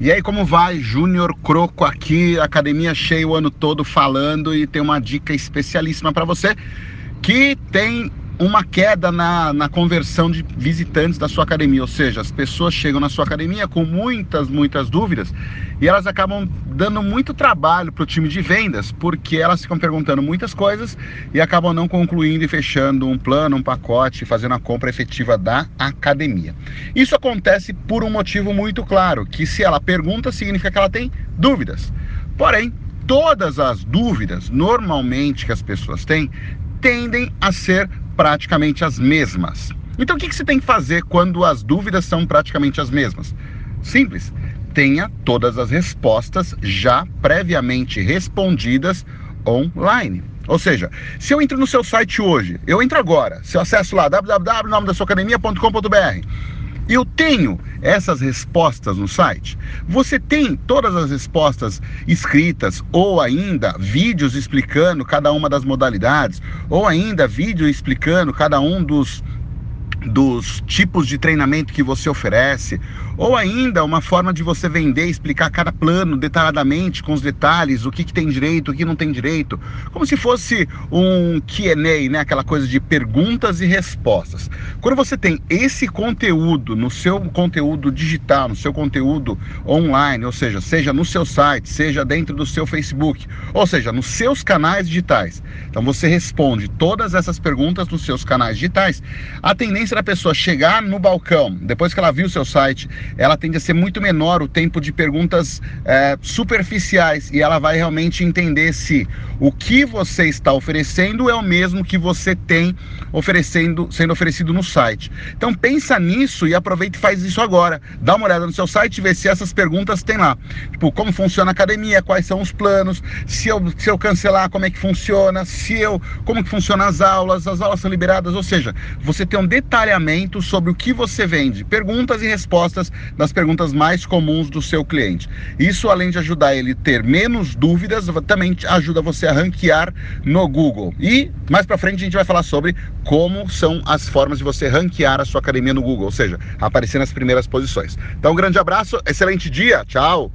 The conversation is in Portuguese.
E aí, como vai? Júnior Croco aqui, academia cheia o ano todo falando e tem uma dica especialíssima para você que tem uma queda na, na conversão de visitantes da sua academia, ou seja, as pessoas chegam na sua academia com muitas, muitas dúvidas e elas acabam dando muito trabalho para o time de vendas, porque elas ficam perguntando muitas coisas e acabam não concluindo e fechando um plano, um pacote, fazendo a compra efetiva da academia. Isso acontece por um motivo muito claro, que se ela pergunta, significa que ela tem dúvidas. Porém, todas as dúvidas normalmente que as pessoas têm tendem a ser praticamente as mesmas. Então o que, que você tem que fazer quando as dúvidas são praticamente as mesmas? Simples. Tenha todas as respostas já previamente respondidas online. Ou seja, se eu entro no seu site hoje, eu entro agora, se eu acesso lá www.nomedaçuacademia.com.br eu tenho essas respostas no site. Você tem todas as respostas escritas, ou ainda vídeos explicando cada uma das modalidades, ou ainda vídeo explicando cada um dos dos tipos de treinamento que você oferece, ou ainda uma forma de você vender, explicar cada plano detalhadamente, com os detalhes, o que, que tem direito, o que não tem direito, como se fosse um Q&A, né? aquela coisa de perguntas e respostas. Quando você tem esse conteúdo no seu conteúdo digital, no seu conteúdo online, ou seja, seja no seu site, seja dentro do seu Facebook, ou seja, nos seus canais digitais, então você responde todas essas perguntas nos seus canais digitais, a tendência da pessoa chegar no balcão, depois que ela viu o seu site, ela tende a ser muito menor o tempo de perguntas é, superficiais e ela vai realmente entender se o que você está oferecendo é o mesmo que você tem oferecendo, sendo oferecido no site. Então pensa nisso e aproveita e faz isso agora. Dá uma olhada no seu site e vê se essas perguntas tem lá. Tipo, como funciona a academia, quais são os planos, se eu, se eu cancelar, como é que funciona, se eu, como que funcionam as aulas, as aulas são liberadas, ou seja, você tem um detalhamento sobre o que você vende, perguntas e respostas das perguntas mais comuns do seu cliente. Isso além de ajudar ele a ter menos dúvidas, também ajuda você a ranquear no Google. E mais para frente a gente vai falar sobre como são as formas de você ranquear a sua academia no Google, ou seja, aparecer nas primeiras posições. Então, um grande abraço, excelente dia, tchau!